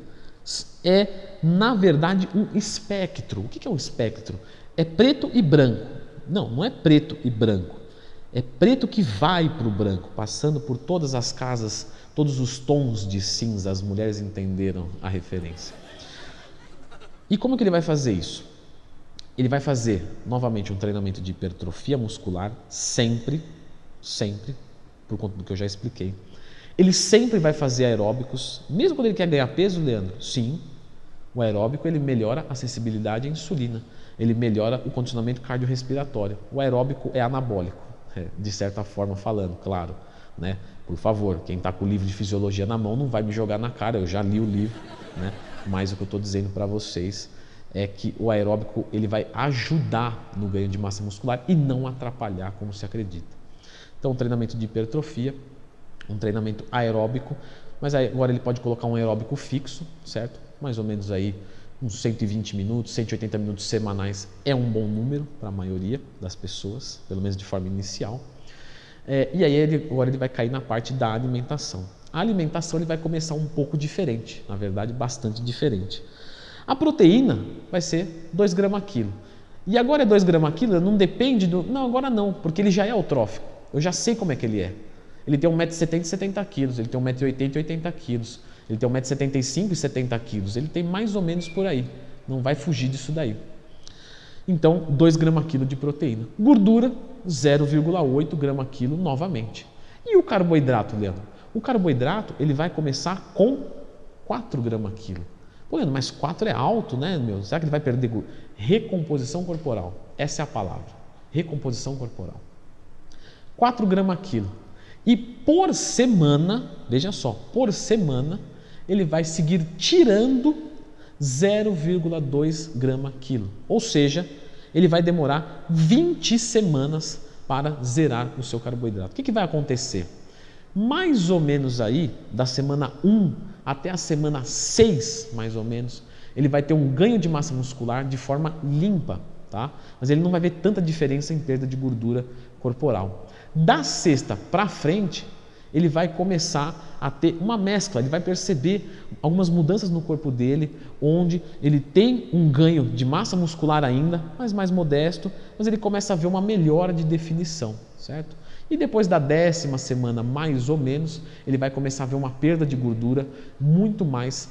É na verdade, um espectro. O que é um espectro? É preto e branco. Não, não é preto e branco. É preto que vai para o branco, passando por todas as casas, todos os tons de cinza. As mulheres entenderam a referência. E como que ele vai fazer isso? Ele vai fazer novamente um treinamento de hipertrofia muscular, sempre, sempre, por conta do que eu já expliquei. Ele sempre vai fazer aeróbicos, mesmo quando ele quer ganhar peso, Leandro? Sim, o aeróbico ele melhora a sensibilidade à insulina, ele melhora o condicionamento cardiorrespiratório. O aeróbico é anabólico. é, de certa forma falando, claro. Né? Por favor, quem está com o livro de fisiologia na mão não vai me jogar na cara, eu já li o livro, né? mas o que eu estou dizendo para vocês é que o aeróbico ele vai ajudar no ganho de massa muscular e não atrapalhar como se acredita. Então, um treinamento de hipertrofia, um treinamento aeróbico, mas agora ele pode colocar um aeróbico fixo, certo? Mais ou menos aí uns 120 minutos, 180 minutos semanais é um bom número para a maioria das pessoas, pelo menos de forma inicial. É, e aí ele, agora ele vai cair na parte da alimentação. A alimentação ele vai começar um pouco diferente, na verdade bastante diferente. A proteína vai ser 2 gramas quilo. E agora é 2 gramas quilo, não depende do. Não, agora não, porque ele já é eutrófico. Eu já sei como é que ele é. Ele tem 1,70m e 70 quilos, ele tem 1,80m e 80 quilos, ele tem 1,75m e 70 quilos, ele tem mais ou menos por aí. Não vai fugir disso daí. Então, 2 gramas quilo de proteína. Gordura, 0,8 grama quilo novamente. E o carboidrato, Leandro? O carboidrato ele vai começar com 4 gramas quilo. Pô, Leandro, mas 4 é alto, né, meu? Será que ele vai perder recomposição corporal? Essa é a palavra. Recomposição corporal. 4 gramas quilo. E por semana, veja só, por semana, ele vai seguir tirando 0,2 grama quilo. Ou seja, ele vai demorar 20 semanas para zerar o seu carboidrato. O que, que vai acontecer? Mais ou menos aí, da semana 1 até a semana 6, mais ou menos, ele vai ter um ganho de massa muscular de forma limpa, tá? Mas ele não vai ver tanta diferença em perda de gordura corporal. Da sexta para frente, ele vai começar a ter uma mescla, ele vai perceber algumas mudanças no corpo dele, onde ele tem um ganho de massa muscular ainda, mas mais modesto, mas ele começa a ver uma melhora de definição, certo? E depois da décima semana, mais ou menos, ele vai começar a ver uma perda de gordura muito mais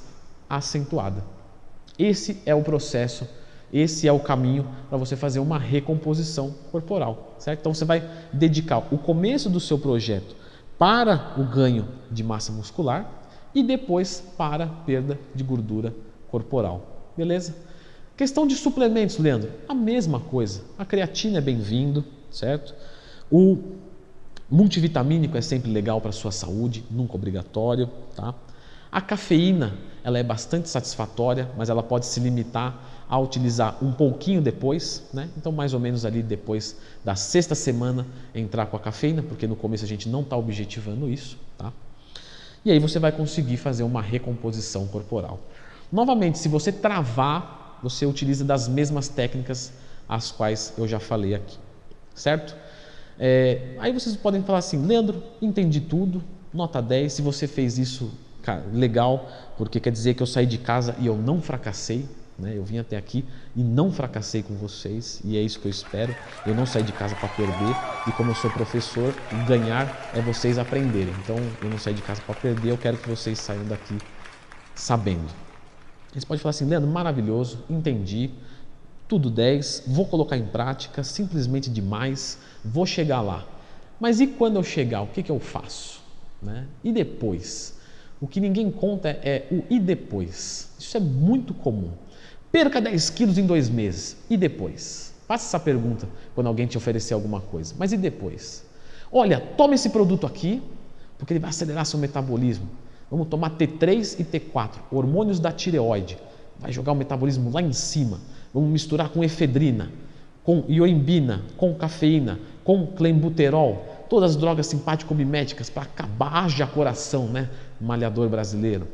acentuada. Esse é o processo, esse é o caminho para você fazer uma recomposição corporal, certo? Então você vai dedicar o começo do seu projeto para o ganho de massa muscular e depois para perda de gordura corporal. Beleza? Questão de suplementos, Leandro, a mesma coisa. A creatina é bem-vindo, certo? O multivitamínico é sempre legal para a sua saúde, nunca obrigatório, tá? A cafeína, ela é bastante satisfatória, mas ela pode se limitar a utilizar um pouquinho depois, né? Então, mais ou menos ali depois da sexta semana, entrar com a cafeína, porque no começo a gente não está objetivando isso, tá? E aí você vai conseguir fazer uma recomposição corporal. Novamente, se você travar, você utiliza das mesmas técnicas as quais eu já falei aqui, certo? É, aí vocês podem falar assim, Leandro, entendi tudo, nota 10, se você fez isso, legal, porque quer dizer que eu saí de casa e eu não fracassei, né? Eu vim até aqui e não fracassei com vocês, e é isso que eu espero. Eu não saí de casa para perder, e como eu sou professor, ganhar é vocês aprenderem. Então, eu não saí de casa para perder, eu quero que vocês saiam daqui sabendo. Eles podem falar assim, Leandro, maravilhoso, entendi, tudo 10, vou colocar em prática, simplesmente demais, vou chegar lá. Mas e quando eu chegar, o que, que eu faço? Né? E depois? O que ninguém conta é o e depois. Isso é muito comum. Perca 10 quilos em dois meses. E depois? Faça essa pergunta quando alguém te oferecer alguma coisa. Mas e depois? Olha, tome esse produto aqui, porque ele vai acelerar seu metabolismo. Vamos tomar T3 e T4, hormônios da tireoide. Vai jogar o metabolismo lá em cima. Vamos misturar com efedrina, com ioimbina, com cafeína, com clenbuterol, todas as drogas simpático-miméticas para acabar de coração, né? Malhador brasileiro.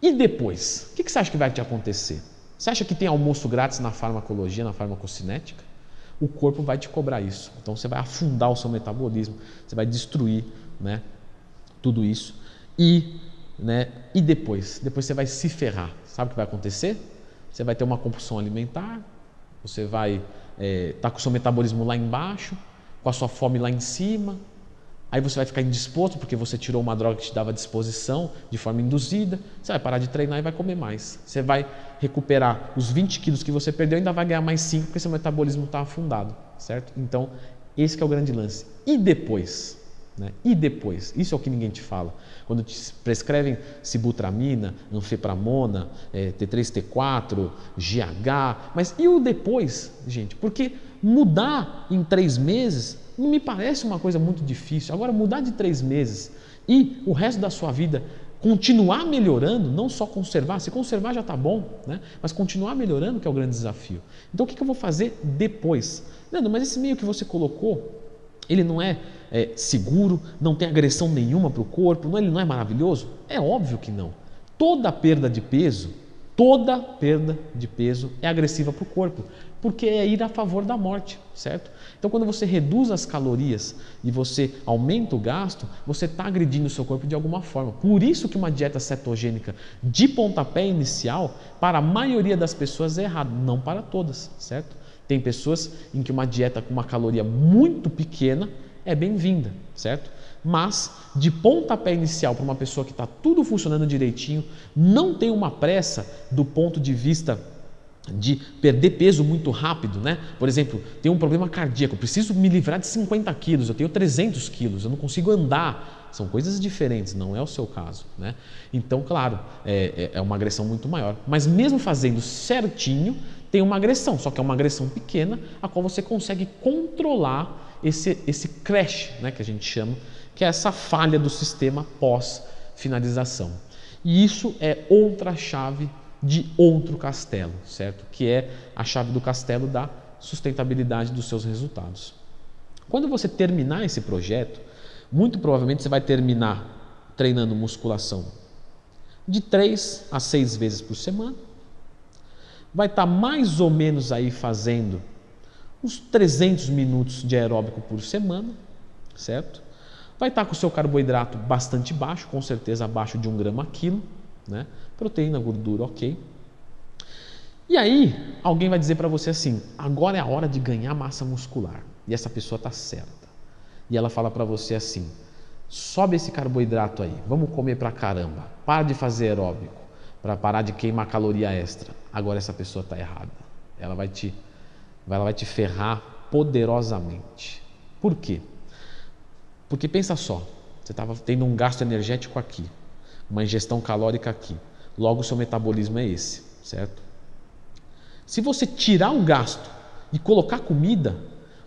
E depois? O que você acha que vai te acontecer? Você acha que tem almoço grátis na farmacologia, na farmacocinética? O corpo vai te cobrar isso. Então você vai afundar o seu metabolismo, você vai destruir né, tudo isso. E, né, e depois? Depois você vai se ferrar. Sabe o que vai acontecer? Você vai ter uma compulsão alimentar, você vai estar é, tá com o seu metabolismo lá embaixo, com a sua fome lá em cima, Aí você vai ficar indisposto porque você tirou uma droga que te dava disposição de forma induzida. Você vai parar de treinar e vai comer mais. Você vai recuperar os 20 quilos que você perdeu e ainda vai ganhar mais 5 porque seu metabolismo está afundado, certo? Então, esse é o grande lance. E depois? Né? E depois? Isso é o que ninguém te fala. Quando te prescrevem sibutramina, anfepramona, é, T3, T4, GH, mas e o depois, gente? Porque mudar em três meses não me parece uma coisa muito difícil. Agora, mudar de três meses e o resto da sua vida continuar melhorando, não só conservar, se conservar já está bom, né? mas continuar melhorando que é o grande desafio. Então, o que, eu vou fazer depois? Leandro, mas esse meio que você colocou, ele não é, é seguro, não tem agressão nenhuma para o corpo, não, ele não é maravilhoso? É óbvio que não. Toda perda de peso, toda perda de peso é agressiva para o corpo, porque é ir a favor da morte, certo? Então, quando você reduz as calorias e você aumenta o gasto, você está agredindo o seu corpo de alguma forma. Por isso que uma dieta cetogênica de pontapé inicial, para a maioria das pessoas é errado, não para todas, certo? Tem pessoas em que uma dieta com uma caloria muito pequena é bem-vinda, certo? Mas de pontapé inicial para uma pessoa que está tudo funcionando direitinho, não tem uma pressa do ponto de vista de perder peso muito rápido, né? Por exemplo, tem um problema cardíaco, preciso me livrar de 50 quilos, eu tenho 300 quilos, eu não consigo andar. São coisas diferentes, não é o seu caso, né? Então, claro, é, é, é uma agressão muito maior. Mas mesmo fazendo certinho, tem uma agressão, só que é uma agressão pequena, a qual você consegue controlar esse, esse crash, né, que a gente chama, que é essa falha do sistema pós-finalização. E isso é outra chave de outro castelo, certo? Que é a chave do castelo da sustentabilidade dos seus resultados. Quando você terminar esse projeto, muito provavelmente você vai terminar treinando musculação de três a seis vezes por semana. Vai estar mais ou menos aí fazendo uns 300 minutos de aeróbico por semana, certo? Vai estar com o seu carboidrato bastante baixo, com certeza abaixo de um grama quilo, né? Proteína, gordura, ok. E aí, alguém vai dizer para você assim: agora é a hora de ganhar massa muscular. E essa pessoa está certa. E ela fala para você assim: sobe esse carboidrato aí, vamos comer para caramba, para de fazer aeróbico, para parar de queimar caloria extra. Agora essa pessoa está errada. Ela vai te, ela vai te ferrar poderosamente. Por quê? Porque pensa só, você estava tendo um gasto energético aqui, uma ingestão calórica aqui. Logo, seu metabolismo é esse, certo? Se você tirar o gasto e colocar comida,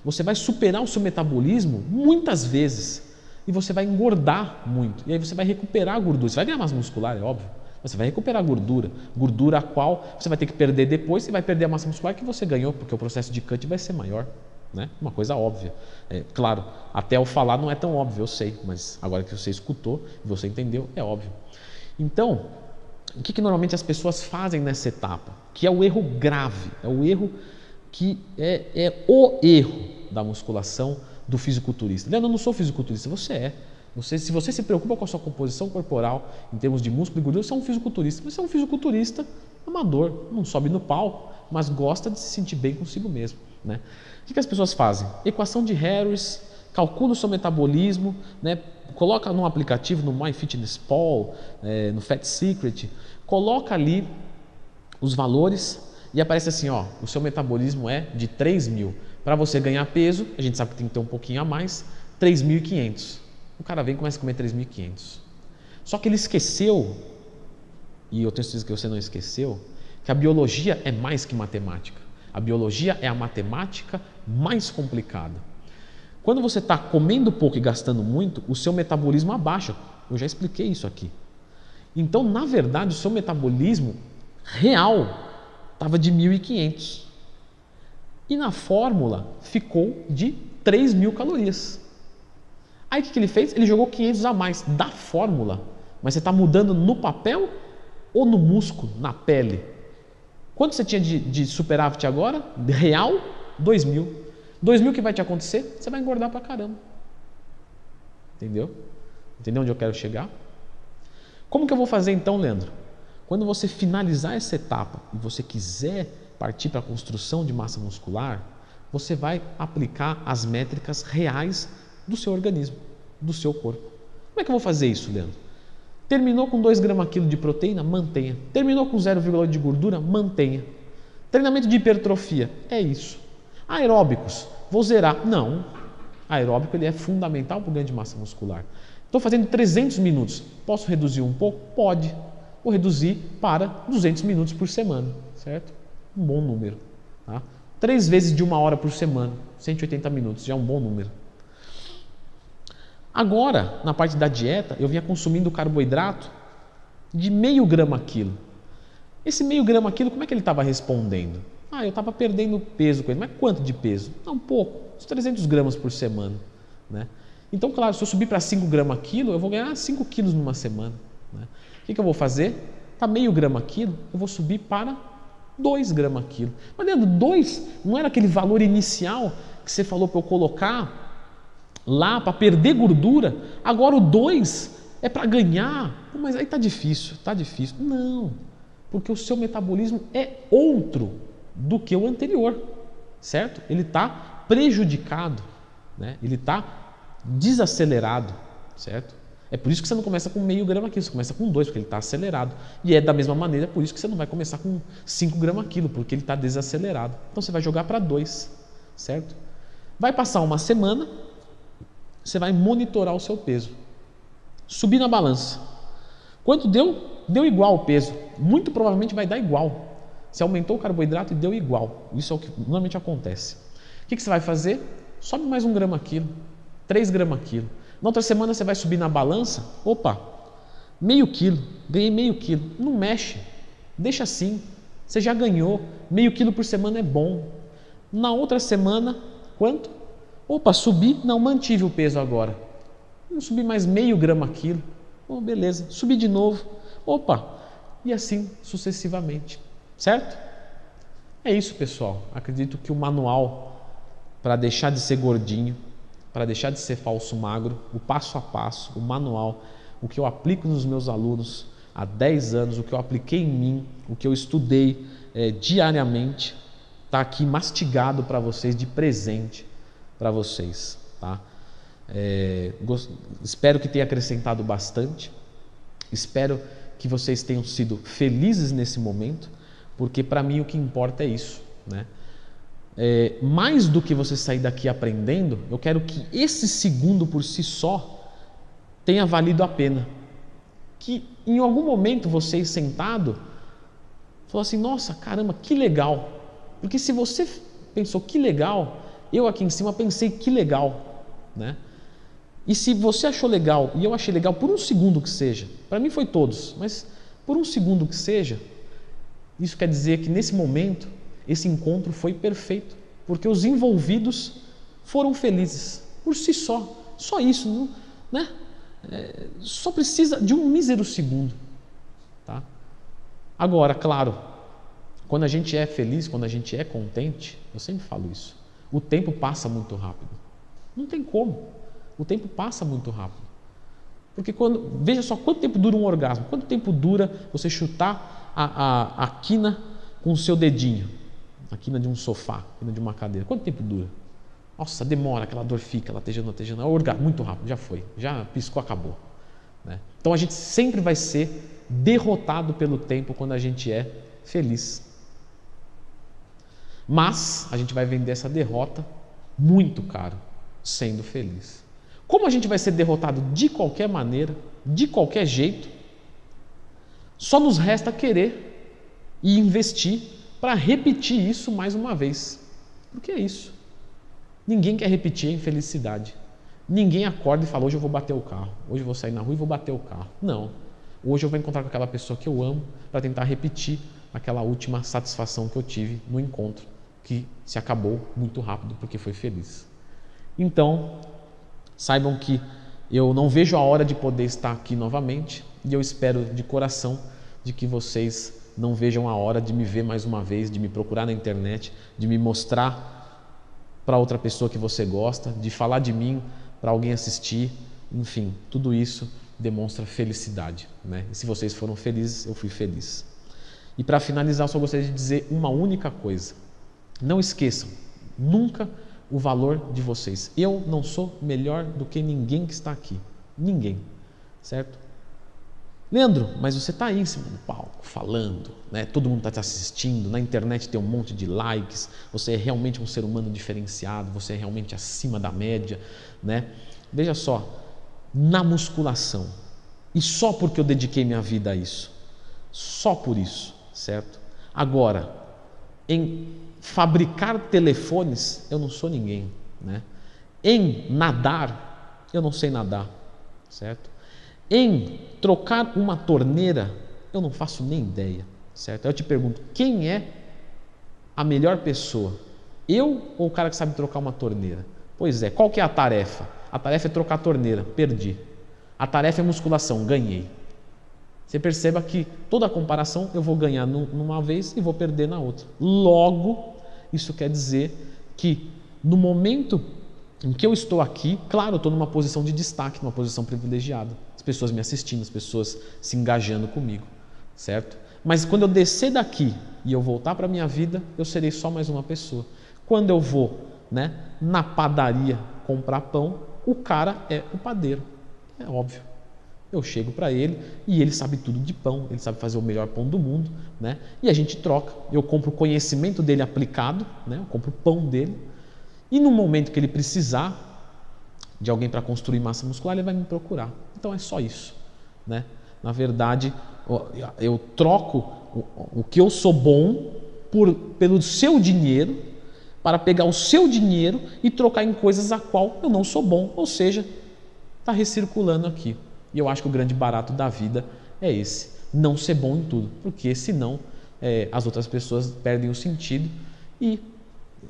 você vai superar o seu metabolismo muitas vezes e você vai engordar muito. E aí você vai recuperar a gordura. Você vai ganhar massa muscular, é óbvio. Você vai recuperar a gordura, gordura a qual você vai ter que perder depois e vai perder a massa muscular que você ganhou, porque o processo de cut vai ser maior. Né? Uma coisa óbvia. É, claro, até eu falar não é tão óbvio, eu sei, mas agora que você escutou você entendeu, é óbvio. Então, o que, que normalmente as pessoas fazem nessa etapa? Que é o erro grave, é o erro que é, é o erro da musculação do fisiculturista. Leandro, eu não sou fisiculturista, você é. Você, se você se preocupa com a sua composição corporal em termos de músculo e gordura, você é um fisiculturista. Você é um fisiculturista amador, não sobe no pau, mas gosta de se sentir bem consigo mesmo. Né? O que, que as pessoas fazem? Equação de Harris, calcula o seu metabolismo, né? Coloca num aplicativo, no MyFitnessPal, é, no Fat Secret, coloca ali os valores e aparece assim, ó, o seu metabolismo é de 3 mil. Para você ganhar peso, a gente sabe que tem que ter um pouquinho a mais, 3.500. O cara vem e começa a comer 3.500. Só que ele esqueceu, e eu tenho certeza que você não esqueceu, que a biologia é mais que matemática. A biologia é a matemática mais complicada. Quando você está comendo pouco e gastando muito, o seu metabolismo abaixa. Eu já expliquei isso aqui. Então, na verdade, o seu metabolismo real estava de 1.500. E na fórmula ficou de 3.000 calorias. Aí o que, que ele fez? Ele jogou 500 a mais da fórmula. Mas você está mudando no papel ou no músculo, na pele? Quanto você tinha de, de superávit agora? Real? 2 mil. 2 mil que vai te acontecer? Você vai engordar pra caramba. Entendeu? Entendeu onde eu quero chegar? Como que eu vou fazer então, Leandro? Quando você finalizar essa etapa e você quiser partir para a construção de massa muscular, você vai aplicar as métricas reais do seu organismo, do seu corpo. Como é que eu vou fazer isso, Leandro? Terminou com 2 gramas quilo de proteína? Mantenha. Terminou com 0,8 de gordura? Mantenha. Treinamento de hipertrofia? É isso. Aeróbicos? Vou zerar? Não. Aeróbico ele é fundamental para o ganho de massa muscular. Estou fazendo 300 minutos. Posso reduzir um pouco? Pode. Vou reduzir para 200 minutos por semana, certo? Um bom número. Tá? Três vezes de uma hora por semana, 180 minutos, já é um bom número. Agora, na parte da dieta, eu vinha consumindo carboidrato de meio grama quilo. Esse meio grama quilo, como é que ele estava respondendo? Ah, eu estava perdendo peso com ele. Mas quanto de peso? Não, pouco. Uns 300 gramas por semana. Né? Então, claro, se eu subir para 5 gramas quilo, eu vou ganhar 5 quilos numa semana. Né? O que, que eu vou fazer? Está meio grama quilo, eu vou subir para 2 gramas quilo. Mas Leandro, 2 não era aquele valor inicial que você falou para eu colocar lá para perder gordura? Agora o 2 é para ganhar. Mas aí está difícil, está difícil. Não, porque o seu metabolismo é outro do que o anterior, certo? Ele está prejudicado, né? ele está desacelerado, certo? É por isso que você não começa com meio grama quilo, você começa com dois, porque ele está acelerado. E é da mesma maneira, por isso que você não vai começar com 5 gramas quilo, porque ele está desacelerado. Então você vai jogar para dois, certo? Vai passar uma semana, você vai monitorar o seu peso. Subir na balança. Quanto deu? Deu igual o peso. Muito provavelmente vai dar igual. Você aumentou o carboidrato e deu igual. Isso é o que normalmente acontece. O que, você vai fazer? Sobe mais um grama quilo, 3 gramas quilo. Na outra semana você vai subir na balança, opa, meio quilo, ganhei meio quilo. Não mexe, deixa assim. Você já ganhou, meio quilo por semana é bom. Na outra semana, quanto? Opa, subi, não, mantive o peso agora. Não subi mais meio grama quilo. Oh, beleza, subi de novo. Opa, e assim sucessivamente. Certo? É isso, pessoal. Acredito que o manual para deixar de ser gordinho, para deixar de ser falso magro, o passo a passo, o manual, o que eu aplico nos meus alunos há 10 anos, o que eu apliquei em mim, o que eu estudei é, diariamente, está aqui mastigado para vocês, de presente para vocês. Tá? É. Espero que tenha acrescentado bastante. Espero que vocês tenham sido felizes nesse momento porque para mim o que importa é isso, né? É, mais do que você sair daqui aprendendo, eu quero que esse segundo por si só tenha valido a pena. Que em algum momento você sentado falou assim: Nossa, caramba, que legal. Porque se você pensou que legal, eu aqui em cima pensei que legal, né? E se você achou legal e eu achei legal por um segundo que seja, para mim foi todos, mas por um segundo que seja, isso quer dizer que nesse momento esse encontro foi perfeito, porque os envolvidos foram felizes por si só, só isso, não, né? É, só precisa de um mísero segundo, tá? Agora, claro, quando a gente é feliz, quando a gente é contente, eu sempre falo isso. O tempo passa muito rápido. Não tem como. O tempo passa muito rápido. Porque quando, veja só quanto tempo dura um orgasmo, quanto tempo dura você chutar a, a, a quina com o seu dedinho, a quina de um sofá, a quina de uma cadeira. Quanto tempo dura? Nossa, demora, aquela dor fica latejando, latejando. Orgasmo, muito rápido, já foi, já piscou, acabou. Né? Então a gente sempre vai ser derrotado pelo tempo quando a gente é feliz. Mas a gente vai vender essa derrota muito caro, sendo feliz. Como a gente vai ser derrotado de qualquer maneira, de qualquer jeito, só nos resta querer e investir para repetir isso mais uma vez. Porque é isso. Ninguém quer repetir a infelicidade. Ninguém acorda e fala: hoje eu vou bater o carro, hoje eu vou sair na rua e vou bater o carro. Não. Hoje eu vou encontrar com aquela pessoa que eu amo para tentar repetir aquela última satisfação que eu tive no encontro, que se acabou muito rápido porque foi feliz. Então, saibam que eu não vejo a hora de poder estar aqui novamente e eu espero de coração de que vocês não vejam a hora de me ver mais uma vez, de me procurar na internet, de me mostrar para outra pessoa que você gosta, de falar de mim para alguém assistir, enfim, tudo isso demonstra felicidade, né? E se vocês foram felizes, eu fui feliz. E para finalizar, só gostaria de dizer uma única coisa: não esqueçam nunca o valor de vocês. Eu não sou melhor do que ninguém que está aqui, ninguém, certo? Leandro, mas você está aí em cima do palco, falando, né? todo mundo está te assistindo, na internet tem um monte de likes, você é realmente um ser humano diferenciado, você é realmente acima da média. Né? Veja só, na musculação, e só porque eu dediquei minha vida a isso, só por isso, certo? Agora, em fabricar telefones, eu não sou ninguém. Né? Em nadar, eu não sei nadar, certo? Em trocar uma torneira, eu não faço nem ideia, certo? Eu te pergunto, quem é a melhor pessoa? Eu ou o cara que sabe trocar uma torneira? Pois é, qual que é a tarefa? A tarefa é trocar a torneira, perdi. A tarefa é musculação, ganhei. Você perceba que toda a comparação eu vou ganhar numa vez e vou perder na outra. Logo, isso quer dizer que no momento em que eu estou aqui, claro, eu estou numa posição de destaque, numa posição privilegiada. As pessoas me assistindo, as pessoas se engajando comigo, certo? Mas quando eu descer daqui e eu voltar para a minha vida, eu serei só mais uma pessoa. Quando eu vou né, na padaria comprar pão, o cara é o padeiro. É óbvio. Eu chego para ele e ele sabe tudo de pão, ele sabe fazer o melhor pão do mundo, né? E a gente troca. Eu compro o conhecimento dele aplicado, né? Eu compro o pão dele. E no momento que ele precisar de alguém para construir massa muscular, ele vai me procurar. Então é só isso, né? Na verdade, eu troco o que eu sou bom por, pelo seu dinheiro para pegar o seu dinheiro e trocar em coisas a qual eu não sou bom, ou seja, está recirculando aqui. E eu acho que o grande barato da vida é esse: não ser bom em tudo, porque senão é, as outras pessoas perdem o sentido e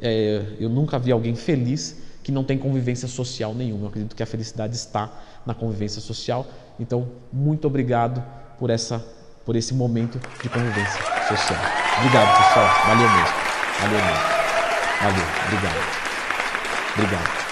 é, eu nunca vi alguém feliz que não tem convivência social nenhuma. Eu acredito que a felicidade está na convivência social. Então, muito obrigado por essa por esse momento de convivência social. Obrigado, pessoal. Valeu mesmo. Valeu mesmo. Valeu. Obrigado. Obrigado.